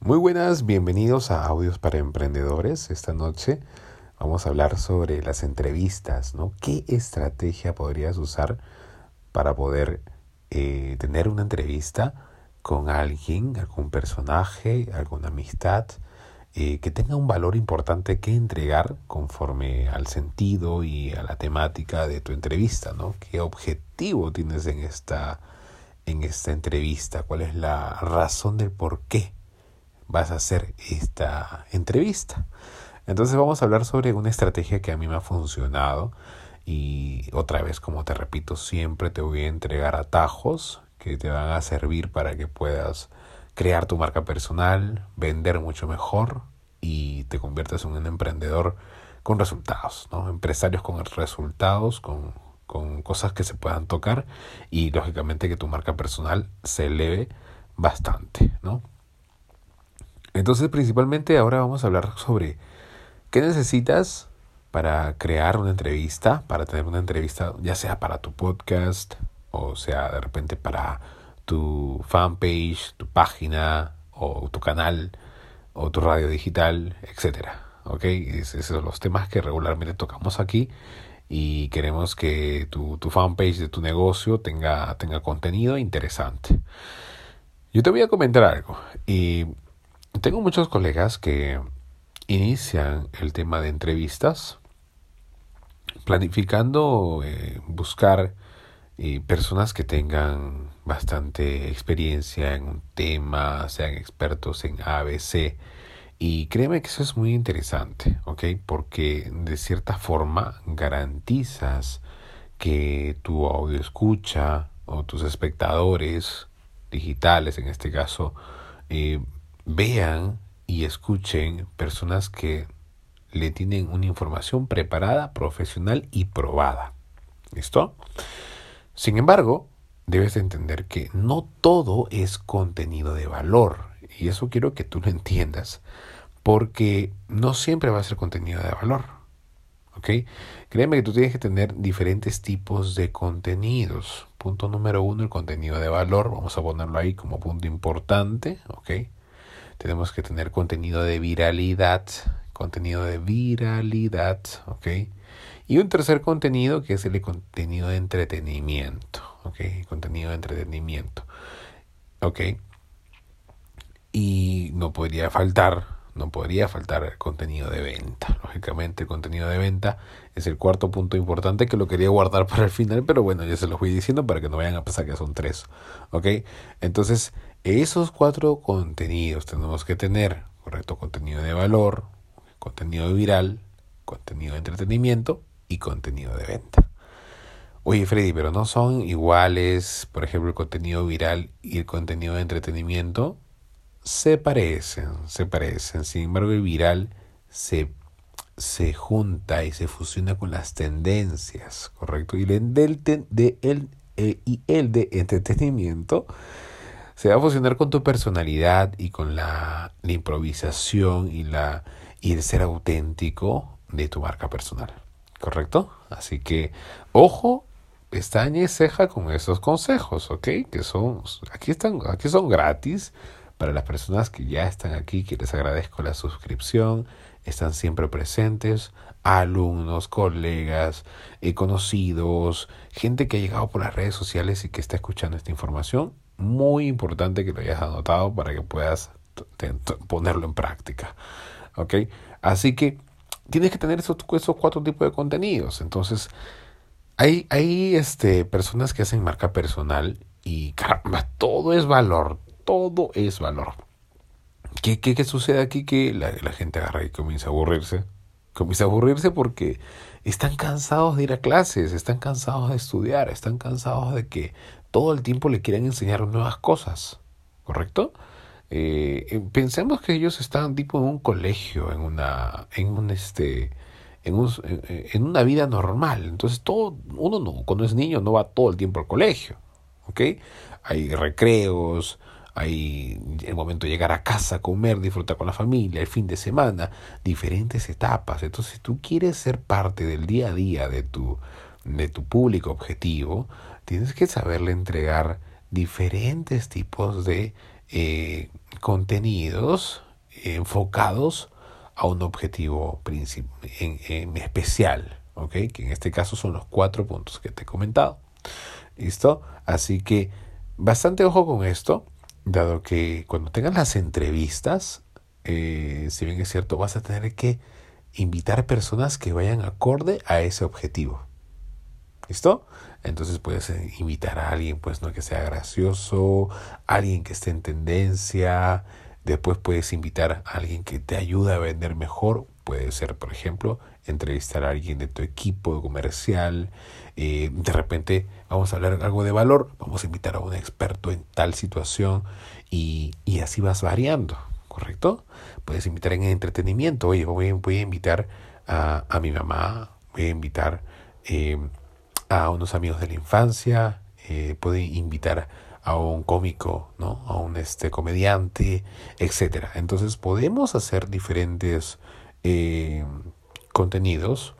Muy buenas, bienvenidos a Audios para Emprendedores. Esta noche vamos a hablar sobre las entrevistas, ¿no? ¿Qué estrategia podrías usar para poder eh, tener una entrevista con alguien, algún personaje, alguna amistad, eh, que tenga un valor importante que entregar conforme al sentido y a la temática de tu entrevista, ¿no? ¿Qué objetivo tienes en esta, en esta entrevista? ¿Cuál es la razón del por qué? Vas a hacer esta entrevista. Entonces vamos a hablar sobre una estrategia que a mí me ha funcionado y otra vez, como te repito, siempre te voy a entregar atajos que te van a servir para que puedas crear tu marca personal, vender mucho mejor y te conviertas en un emprendedor con resultados, ¿no? Empresarios con resultados, con, con cosas que se puedan tocar y lógicamente que tu marca personal se eleve bastante, ¿no? Entonces, principalmente ahora vamos a hablar sobre qué necesitas para crear una entrevista, para tener una entrevista, ya sea para tu podcast o sea de repente para tu fanpage, tu página o tu canal o tu radio digital, etcétera. ¿Ok? Esos son los temas que regularmente tocamos aquí y queremos que tu, tu fanpage de tu negocio tenga, tenga contenido interesante. Yo te voy a comentar algo y tengo muchos colegas que inician el tema de entrevistas planificando eh, buscar eh, personas que tengan bastante experiencia en un tema, sean expertos en ABC. Y créeme que eso es muy interesante, ¿ok? Porque de cierta forma garantizas que tu audio escucha o tus espectadores digitales, en este caso, eh, vean y escuchen personas que le tienen una información preparada, profesional y probada. ¿Listo? Sin embargo, debes entender que no todo es contenido de valor. Y eso quiero que tú lo entiendas. Porque no siempre va a ser contenido de valor. ¿Ok? Créeme que tú tienes que tener diferentes tipos de contenidos. Punto número uno, el contenido de valor. Vamos a ponerlo ahí como punto importante. ¿Ok? Tenemos que tener contenido de viralidad, contenido de viralidad, ¿ok? Y un tercer contenido que es el contenido de entretenimiento, ¿ok? Contenido de entretenimiento, ¿ok? Y no podría faltar, no podría faltar contenido de venta. Lógicamente el contenido de venta es el cuarto punto importante que lo quería guardar para el final, pero bueno, ya se lo voy diciendo para que no vayan a pensar que son tres, ¿ok? Entonces, esos cuatro contenidos tenemos que tener, correcto, contenido de valor, contenido viral, contenido de entretenimiento y contenido de venta. Oye, Freddy, pero no son iguales, por ejemplo, el contenido viral y el contenido de entretenimiento. Se parecen, se parecen. Sin embargo, el viral se, se junta y se fusiona con las tendencias, ¿correcto? Y el, de, eh, y el de entretenimiento se va a fusionar con tu personalidad y con la, improvisación y, la, y el ser auténtico de tu marca personal. ¿Correcto? Así que, ojo, pestaña y ceja con esos consejos, ¿ok? Que son, aquí están, aquí son gratis para las personas que ya están aquí, que les agradezco la suscripción, están siempre presentes, alumnos, colegas, eh, conocidos, gente que ha llegado por las redes sociales y que está escuchando esta información muy importante que lo hayas anotado para que puedas ponerlo en práctica. ¿Ok? Así que tienes que tener esos, esos cuatro tipos de contenidos. Entonces, hay, hay este, personas que hacen marca personal y caramba, todo es valor, todo es valor. ¿Qué, qué, qué sucede aquí? Que la, la gente agarra y comienza a aburrirse. Comienza a aburrirse porque están cansados de ir a clases, están cansados de estudiar, están cansados de que todo el tiempo le quieren enseñar nuevas cosas, ¿correcto? Eh, eh, pensemos que ellos están tipo en un colegio, en una, en un este, en, un, en una vida normal. Entonces todo, uno no, cuando es niño no va todo el tiempo al colegio, ¿ok? Hay recreos, hay el momento de llegar a casa, comer, disfrutar con la familia, el fin de semana, diferentes etapas. Entonces, si tú quieres ser parte del día a día de tu, de tu público objetivo, tienes que saberle entregar diferentes tipos de eh, contenidos enfocados a un objetivo en, en especial, ¿ok? Que en este caso son los cuatro puntos que te he comentado. ¿Listo? Así que bastante ojo con esto, dado que cuando tengas las entrevistas, eh, si bien es cierto, vas a tener que invitar personas que vayan acorde a ese objetivo. ¿Listo? Entonces puedes eh, invitar a alguien, pues no que sea gracioso, alguien que esté en tendencia. Después puedes invitar a alguien que te ayude a vender mejor. Puede ser, por ejemplo, entrevistar a alguien de tu equipo comercial. Eh, de repente vamos a hablar algo de valor. Vamos a invitar a un experto en tal situación y, y así vas variando. ¿correcto? Puedes invitar en entretenimiento, oye, voy, voy a invitar a, a, mi mamá, voy a invitar eh, a unos amigos de la infancia, eh, puedo invitar a un cómico, ¿no? A un este comediante, etcétera. Entonces podemos hacer diferentes eh, contenidos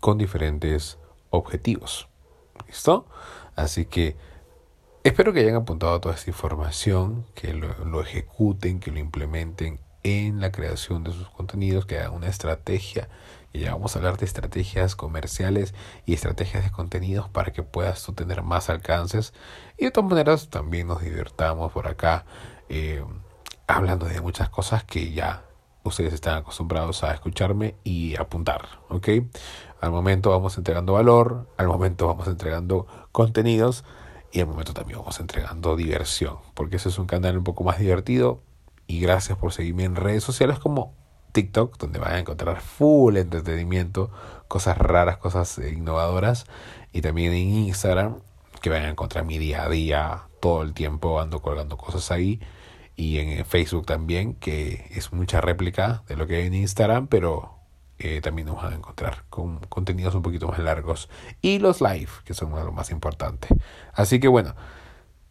con diferentes objetivos. ¿Listo? Así que Espero que hayan apuntado toda esta información, que lo, ejecuten, que lo implementen en la creación de sus contenidos, que hagan una estrategia. Y ya vamos a hablar de estrategias comerciales y estrategias de contenidos para que puedas tú tener más alcances. Y de todas maneras también nos divertamos por acá eh, hablando de muchas cosas que ya ustedes están acostumbrados a escucharme y apuntar, ¿ok? Al momento vamos entregando valor, al momento vamos entregando contenidos y al momento también vamos entregando diversión, porque ese es un canal un poco más divertido. Y gracias por seguirme en redes sociales como TikTok, donde van a encontrar full entretenimiento, cosas raras, cosas innovadoras. Y también en Instagram, que van a encontrar mi día a día, todo el tiempo ando colgando cosas ahí. Y en Facebook también, que es mucha réplica de lo que hay en Instagram, pero eh, también nos van a encontrar con contenidos un poquito más largos y los live, que son lo más importante. Así que bueno,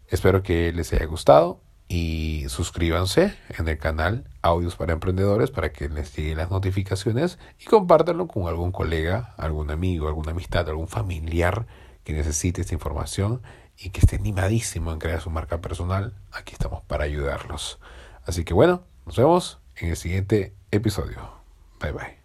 espero que les haya gustado y suscríbanse en el canal Audios para Emprendedores para que les lleguen las notificaciones y compártanlo con algún colega, algún amigo, alguna amistad, algún familiar que necesite esta información y que esté animadísimo en crear su marca personal. Aquí estamos para ayudarlos. Así que bueno, nos vemos en el siguiente episodio. Bye bye.